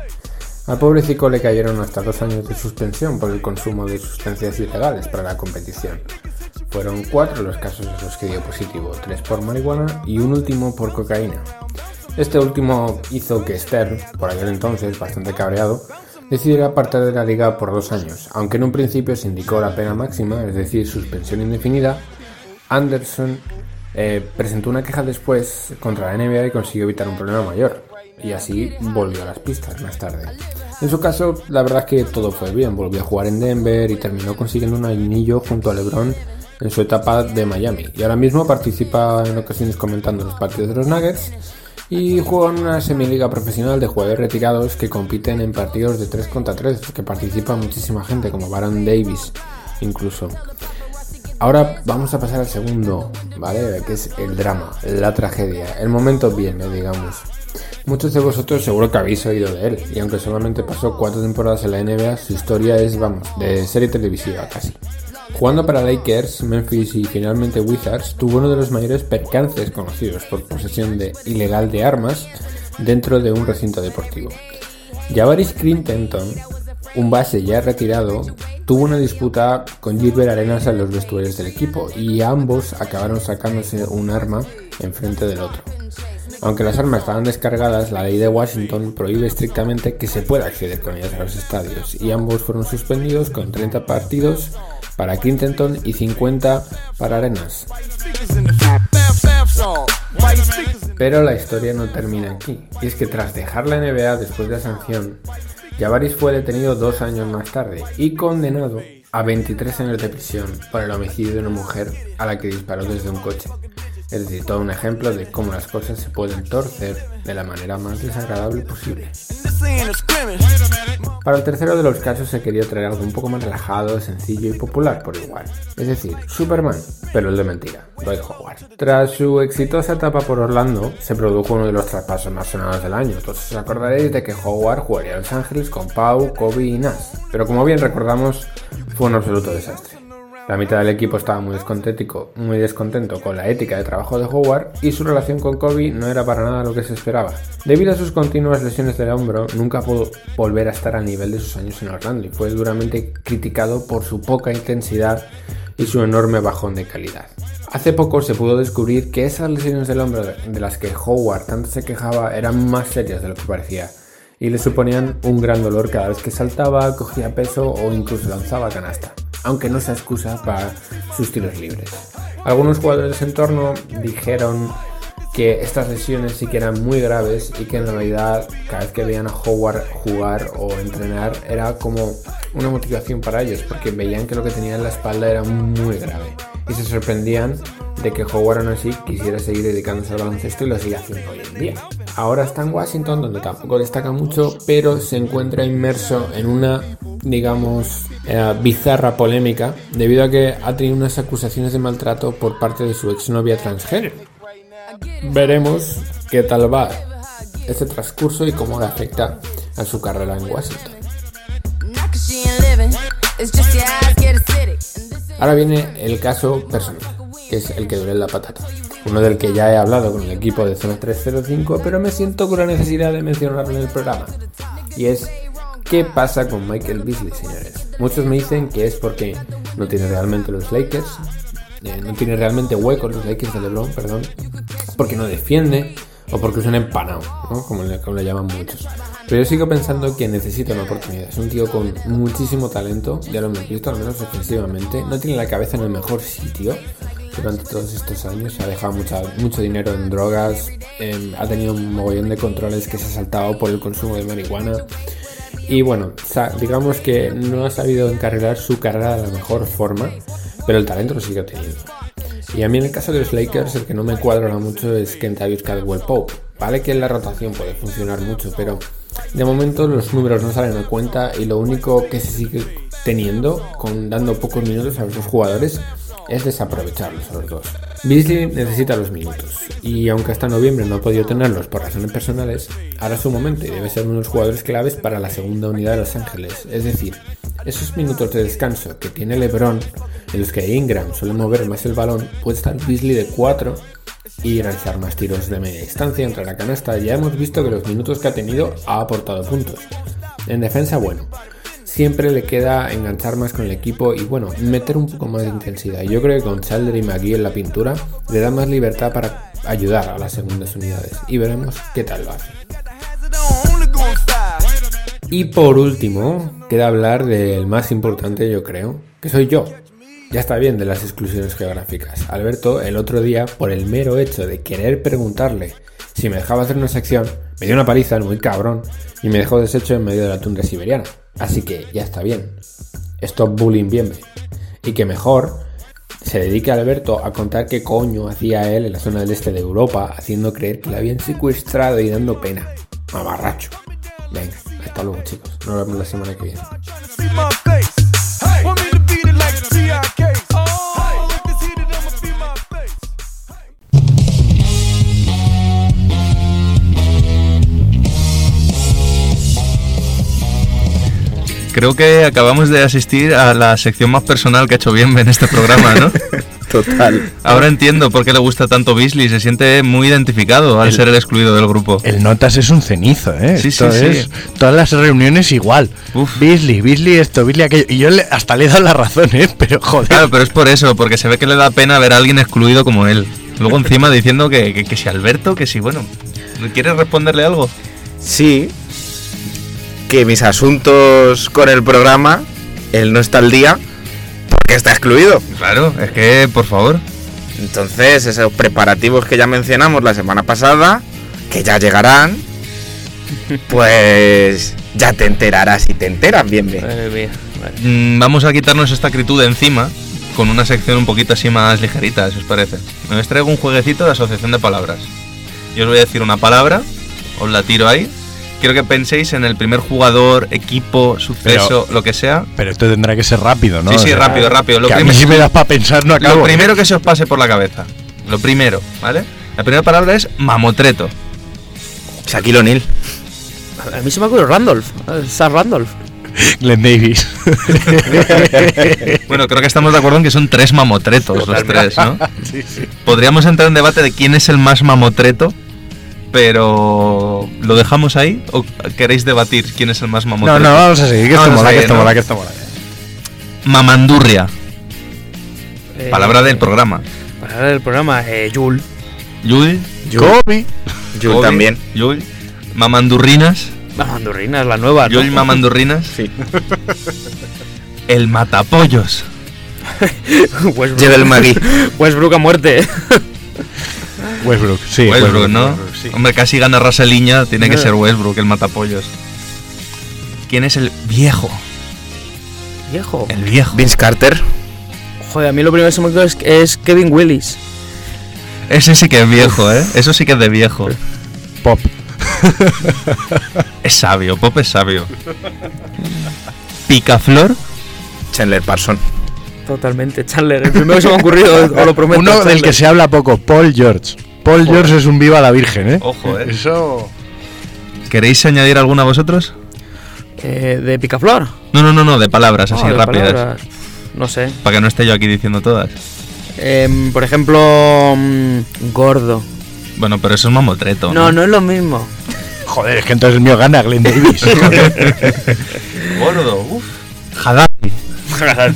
Al pobrecito le cayeron hasta dos años de suspensión por el consumo de sustancias ilegales para la competición. Fueron cuatro los casos en los que dio positivo, tres por marihuana y un último por cocaína. Este último hizo que Stern, por aquel entonces bastante cabreado, decidiera apartar de la liga por dos años, aunque en un principio se indicó la pena máxima, es decir, suspensión indefinida. Anderson eh, presentó una queja después contra la NBA y consiguió evitar un problema mayor, y así volvió a las pistas más tarde. En su caso, la verdad es que todo fue bien, volvió a jugar en Denver y terminó consiguiendo un anillo junto a LeBron en su etapa de Miami, y ahora mismo participa en ocasiones comentando los partidos de los Nuggets y juega en una semiliga profesional de jugadores retirados que compiten en partidos de 3 contra 3, que participa muchísima gente, como Baron Davis incluso. Ahora vamos a pasar al segundo, ¿vale? Que es el drama, la tragedia. El momento viene, digamos. Muchos de vosotros seguro que habéis oído de él, y aunque solamente pasó cuatro temporadas en la NBA, su historia es, vamos, de serie televisiva casi. Jugando para Lakers, Memphis y finalmente Wizards, tuvo uno de los mayores percances conocidos por posesión de ilegal de armas dentro de un recinto deportivo. Javaris Crintenton, un base ya retirado, tuvo una disputa con Gilbert Arenas en los vestuarios del equipo y ambos acabaron sacándose un arma enfrente del otro. Aunque las armas estaban descargadas, la ley de Washington prohíbe estrictamente que se pueda acceder con ellas a los estadios y ambos fueron suspendidos con 30 partidos para Quintenton y 50 para Arenas. Pero la historia no termina aquí, y es que tras dejar la NBA después de la sanción, Javaris fue detenido dos años más tarde y condenado a 23 años de prisión por el homicidio de una mujer a la que disparó desde un coche. Es decir, todo un ejemplo de cómo las cosas se pueden torcer de la manera más desagradable posible. Para el tercero de los casos se quería traer algo un poco más relajado, sencillo y popular por igual. Es decir, Superman, pero el de mentira, Dwight Howard. Tras su exitosa etapa por Orlando, se produjo uno de los traspasos más sonados del año. Todos os acordaréis de que Howard jugaría a Los Ángeles con Pau, Kobe y Nash. Pero como bien recordamos, fue un absoluto desastre. La mitad del equipo estaba muy descontento, muy descontento con la ética de trabajo de Howard y su relación con Kobe no era para nada lo que se esperaba. Debido a sus continuas lesiones del hombro, nunca pudo volver a estar al nivel de sus años en Orlando y fue duramente criticado por su poca intensidad y su enorme bajón de calidad. Hace poco se pudo descubrir que esas lesiones del hombro de las que Howard tanto se quejaba eran más serias de lo que parecía y le suponían un gran dolor cada vez que saltaba, cogía peso o incluso lanzaba canasta aunque no se excusa para sus tiros libres. Algunos jugadores en torno dijeron que estas lesiones sí que eran muy graves y que en realidad cada vez que veían a Howard jugar o entrenar era como una motivación para ellos porque veían que lo que tenía en la espalda era muy grave y se sorprendían de que Howard aún así quisiera seguir dedicándose al baloncesto y lo sigue haciendo hoy en día. Ahora está en Washington donde tampoco destaca mucho pero se encuentra inmerso en una digamos eh, bizarra polémica debido a que ha tenido unas acusaciones de maltrato por parte de su exnovia transgénero. Veremos qué tal va este transcurso y cómo le afecta a su carrera en Washington. Ahora viene el caso personal, que es el que duele la patata. Uno del que ya he hablado con el equipo de Zona 305, pero me siento con la necesidad de mencionarlo en el programa. Y es ¿Qué pasa con Michael Beasley, señores? Muchos me dicen que es porque no tiene realmente los Lakers, eh, no tiene realmente huecos los Lakers de LeBron, perdón, porque no defiende o porque es un empanado, ¿no? como, le, como le llaman muchos. Pero yo sigo pensando que necesita una oportunidad. Es un tío con muchísimo talento, ya lo hemos visto, al menos ofensivamente. No tiene la cabeza en el mejor sitio durante todos estos años. Ha dejado mucho dinero en drogas, em, ha tenido un mogollón de controles que se ha saltado por el consumo de marihuana. Y bueno, digamos que no ha sabido encarrilar su carrera de la mejor forma, pero el talento lo sigue teniendo. Y a mí en el caso de los Lakers el que no me cuadra mucho es Kentavious Caldwell Pope. Vale que en la rotación puede funcionar mucho, pero de momento los números no salen a cuenta y lo único que se sigue teniendo, con dando pocos minutos a los jugadores, es desaprovecharlos a los dos. Beasley necesita los minutos y aunque hasta noviembre no ha podido tenerlos por razones personales, ahora es su momento y debe ser uno de los jugadores claves para la segunda unidad de Los Ángeles. Es decir, esos minutos de descanso que tiene LeBron, en los que Ingram suele mover más el balón, puede estar Beasley de 4 y realizar más tiros de media distancia entre la canasta. Ya hemos visto que los minutos que ha tenido ha aportado puntos. En defensa, bueno, siempre le queda enganchar más con el equipo y bueno, meter un poco más de intensidad. Yo creo que con Chalder y McGee en la pintura le da más libertad para ayudar a las segundas unidades y veremos qué tal lo hace. Y por último, queda hablar del más importante yo creo, que soy yo. Ya está bien de las exclusiones geográficas. Alberto, el otro día, por el mero hecho de querer preguntarle si me dejaba hacer una sección, me dio una paliza, muy cabrón, y me dejó deshecho en medio de la tundra siberiana. Así que ya está bien. Stop bullying bien. Y que mejor se dedique Alberto a contar qué coño hacía él en la zona del este de Europa, haciendo creer que le habían secuestrado y dando pena. Mamarracho. Venga, hasta luego chicos. Nos vemos la semana que viene. Creo que acabamos de asistir a la sección más personal que ha hecho bien en este programa, ¿no? Total. Ahora entiendo por qué le gusta tanto Beasley. Se siente muy identificado al ser el excluido del grupo. El Notas es un cenizo, ¿eh? Sí, sí, Esto sí. es- todas las reuniones igual. Beasley, Beasley esto, Beasley aquello. Y yo le- hasta le he dado la razón, ¿eh? Pero joder. Claro, pero es por eso, porque se ve que le da pena ver a alguien excluido como él. Luego encima diciendo que, que, que si Alberto, que si, bueno, ¿quieres responderle algo? Sí, que mis asuntos con el programa, él no está al día, porque está excluido. Claro, es que, por favor. Entonces, esos preparativos que ya mencionamos la semana pasada, que ya llegarán, pues ya te enterarás y te enteras bien bien. Vale. Mm, vamos a quitarnos esta acritud de encima con una sección un poquito así más ligerita, si os parece. Me os traigo un jueguecito de asociación de palabras. Yo os voy a decir una palabra, os la tiro ahí. Quiero que penséis en el primer jugador, equipo, suceso, lo que sea. Pero esto tendrá que ser rápido, ¿no? Sí, O sí, sea, rápido, rápido. Lo que a mí primero- si me das para pensar no acabo. Lo primero que se os pase por la cabeza. Lo primero, ¿vale? La primera palabra es mamotreto. Shaquille O'Neal. A mí se me ocurrió Randolph. eh, Sam Randolph. Glenn Davis. Bueno, creo que estamos de acuerdo en que son tres mamotretos los tres, ¿no? sí, sí. Podríamos entrar en debate de quién es el más mamotreto, pero ¿lo dejamos ahí o queréis debatir quién es el más No, mamotreto? no, vamos a seguir, que esto mola, que esto ¿no? mola, que esto mola. Mamandurria, Eh, palabra del programa. Palabra del programa. Eh, Yul. Yul, Kobe. Yul Kobe, también. Yul, mamandurrinas, La mandurrina es la nueva. ¿no? Yul mamandurrinas, Sí. el matapollos. Westbrook. Lleva el Magui. Westbrook a muerte. Westbrook, sí. Westbrook, ¿no? Westbrook, sí. Hombre, casi gana Raseliña, tiene que ser Westbrook, el matapollos. ¿Quién es el viejo? Viejo. El viejo. Vince Carter. Joder, a mí lo primero que se me ocurre es, es Kevin Willis. Ese sí que es viejo, ¿eh? Eso sí que es de viejo. Pop. Es sabio, Pop es sabio. Picaflor. Chandler Parson. Totalmente, Chandler. El primero que se me ha ocurrido, os lo prometo. Uno del que se habla poco, Paul George. Paul George es un viva la virgen, ¿eh? Ojo, ¿eh? Eso. ¿Queréis añadir alguna vosotros? Eh, ¿De Picaflor? No, no, no, no, de palabras así de rápidas. palabras. No sé. Para que no esté yo aquí diciendo todas. Em, por ejemplo, mm, gordo. Bueno, pero eso es mamotreto. No, no es lo mismo. Joder, es que entonces el mío gana Glenn Davis. Gordo, uff. Hadad.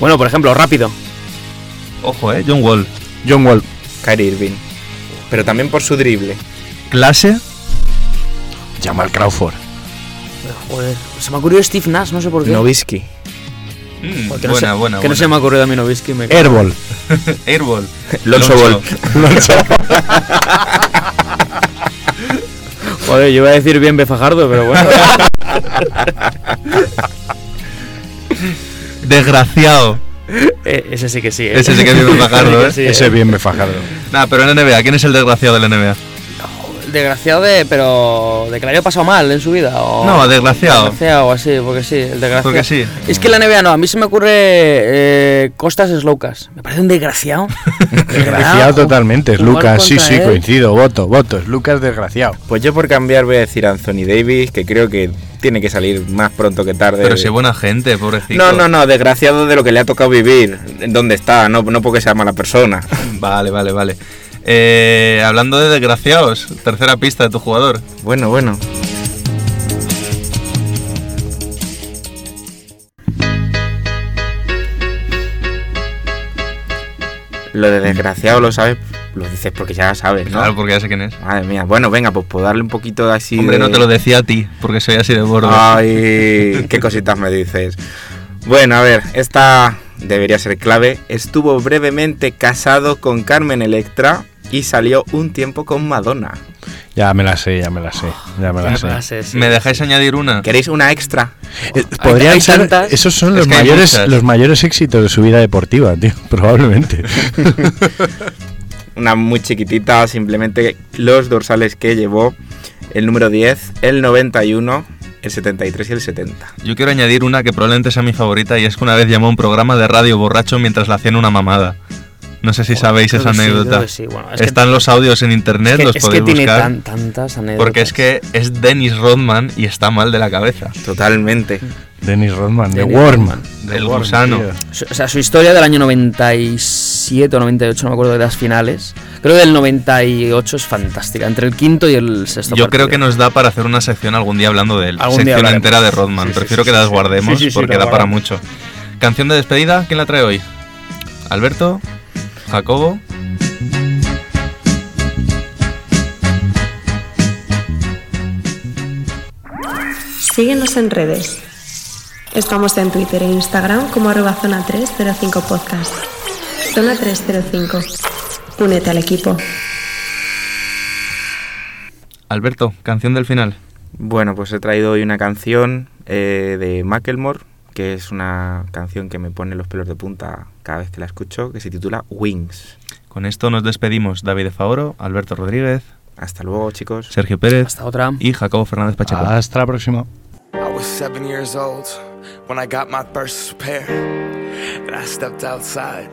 bueno, por ejemplo, rápido. Ojo, eh. John Wall. John Wall. Kyrie Irving. Pero también por su drible. Clase. Jamal Crawford. Joder, se me ha ocurrido Steve Nash, no sé por qué. Novisky. Mm, no buena, buena, Que no se me ha ocurrido a mí Novisky. Me Airball. Airball. Lonzo Ball. Joder, yo iba a decir bien Befajardo, pero bueno. Desgraciado. Eh, ese sí que sí. ¿eh? Ese sí que es bien Befajardo, ¿eh? Sí, Ese bien me fajardo. Nada, pero en NBA, ¿quién es el desgraciado del NBA? Desgraciado de, pero de que le haya pasado mal en su vida. O, No, desgraciado. Desgraciado, así, porque sí, el desgraciado. Porque sí. Es que la NBA no, a mí se me ocurre eh, Costas Slowcas. Me parece un desgraciado. Desgraciado totalmente, es Lucas. Sí, sí, él. coincido. Voto, voto. Es Lucas desgraciado. Pues yo por cambiar voy a decir Anthony Davis, que creo que tiene que salir más pronto que tarde. Pero si buena gente, pobrecito. No, no, no, desgraciado de lo que le ha tocado vivir, donde está, no, no porque sea mala persona. Vale, vale, vale. Eh, hablando de desgraciados, tercera pista de tu jugador. Bueno, bueno. Lo de desgraciado lo sabes, lo dices porque ya sabes, ¿no? Claro, porque ya sé quién es. Madre mía, bueno, venga, pues puedo darle un poquito así Hombre, de... no te lo decía a ti, porque soy así de bordo. Ay, qué cositas me dices. Bueno, a ver, esta debería ser clave. Estuvo brevemente casado con Carmen Electra y salió un tiempo con Madonna. Ya me la sé, ya me la sé. Ya me la Me sé. sí. ¿Me dejáis añadir una? ¿Queréis una extra? Eh, Podrían hay ser. tantas. Esos son Es los mayores, los mayores éxitos de su vida deportiva, tío. Probablemente. Una muy chiquitita, simplemente los dorsales que llevó el número 10, el 91, el 73 y el 70. Yo quiero añadir una que probablemente sea mi favorita y es que una vez llamó a un programa de radio borracho mientras le hacían una mamada. No sé si sabéis esa sí, anécdota. creo que sí. Bueno, es que- Están los audios en internet, que- los es que podéis tiene buscar. tan- tantas anécdotas. Porque es que es Dennis Rodman y está mal de la cabeza. Totalmente. Dennis Rodman, de Dennis Worm. Rodman. De El Worm, gusano. tío. O sea, su historia del año 97 o 98, no me acuerdo de las finales. Creo que del 98 es fantástica, entre el quinto y el sexto. Yo creo que nos da para hacer una sección algún día hablando de él. Sección entera de Rodman. Sí, Prefiero sí, que las guardemos Sí, sí, sí, porque da para mucho. Canción de despedida, ¿quién la trae hoy? ¿Alberto? ¿Jacobo? Síguenos en redes. Estamos en Twitter e Instagram como arroba zona 305 podcast. Zona 305. Únete al equipo. Alberto, canción del final. Bueno, pues he traído hoy una canción eh, de Macklemore, que es una canción que me pone los pelos de punta cada vez que la escucho, que se titula Wings. Con esto nos despedimos David de Favoro, Alberto Rodríguez, Hasta luego, chicos. Sergio Pérez Hasta otra. y Jacobo Fernández Pacheco. Hasta la próxima. I was seven years old when I got my first pair. And I stepped outside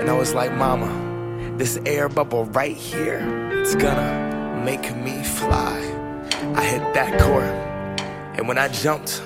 and I was like, Mama, this air bubble right here, it's gonna make me fly. I hit that court and when I jumped,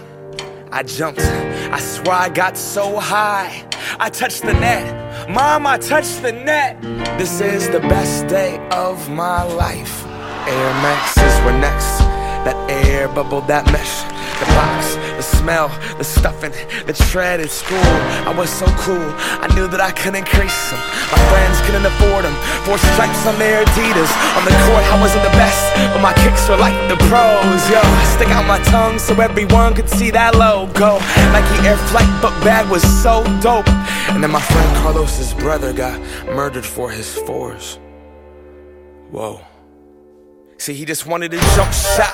I jumped. I swear I got so high. I touched the net. Mom, I touched the net. This is the best day of my life. Air Maxes were next. That air bubble, that mesh. The box, the smell, the stuffing, the tread at school. I was so cool, I knew that I couldn't increase them. My friends couldn't afford them. Four stripes on their Adidas. On the court, I wasn't the best, but my kicks were like the pros. Yo, I stick out my tongue so everyone could see that logo. Nike Air Flight book bag was so dope. And then my friend Carlos's brother got murdered for his fours. Whoa. See, he just wanted a jump shot.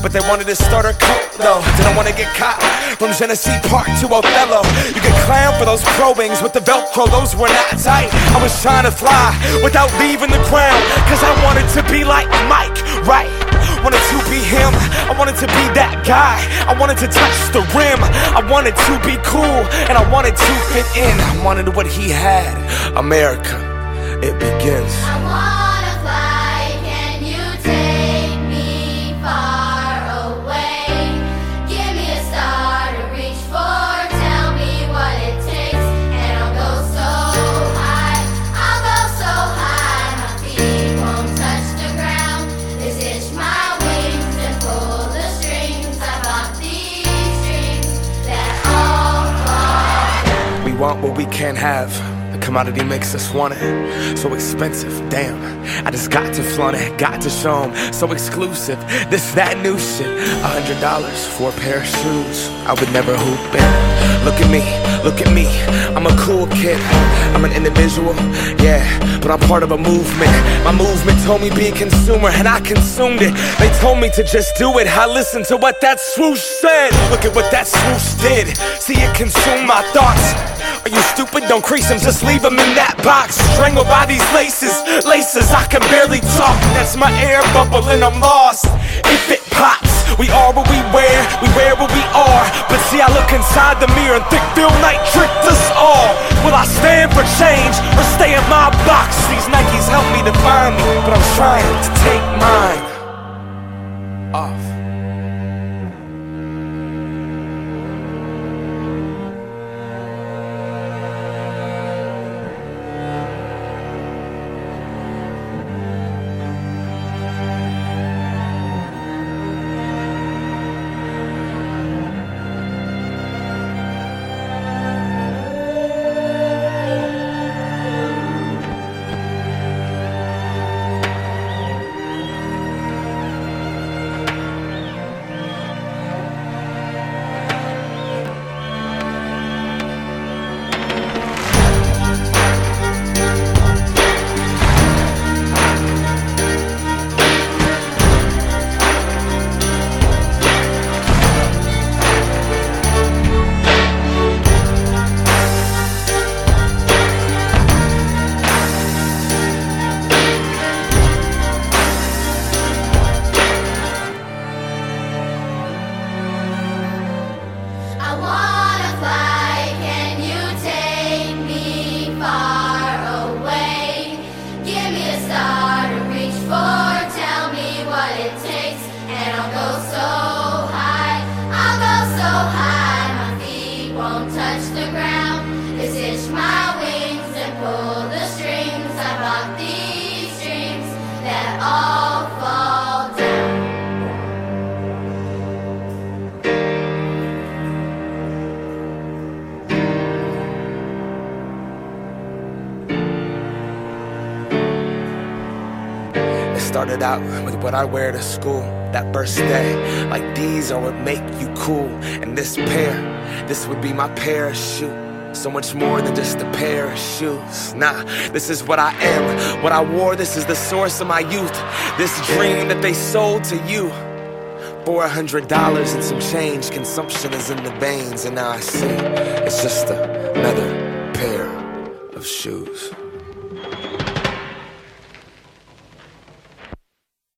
But they wanted to start a cult, though. Didn't want to get caught. From Genesee Park to Othello. You get clown for those probings with the Velcro, those were not tight. I was trying to fly without leaving the ground. Cause I wanted to be like Mike, right? Wanted to be him. I wanted to be that guy. I wanted to touch the rim. I wanted to be cool. And I wanted to fit in. I wanted what he had. America, it begins. Want what we can't have. The commodity makes us want it. So expensive, damn. I just got to flaunt it, got to show 'em. So exclusive, this, that new shit. A hundred dollars for a pair of shoes. I would never hoop in. Look at me, look at me. I'm a cool kid. I'm an individual, yeah, but I'm part of a movement. My movement told me be a consumer, and I consumed it. They told me to just do it. I listened to what that swoosh said. Look at what that swoosh did. See it consume my thoughts. Are you stupid? Don't crease them, just leave them in that box. Strangled by these laces, laces, I can barely talk. That's my air bubble and I'm lost. If it pops, we are what we wear, we wear what we are. But see, I look inside the mirror and think Phil Knight tricked us all. Will I stand for change or stay in my box? These Nikes help me define me, but I'm trying to take mine off. Out with what I wear to school. that first day. Like these are what make you cool. And this pair, this would be my parachute. So much more than just a pair of shoes. Nah, this is what I am. What I wore, this is the source of my youth. This dream that they sold to you. Four hundred dollars and some change. Consumption is in the veins, and now I see it's just another pair of shoes.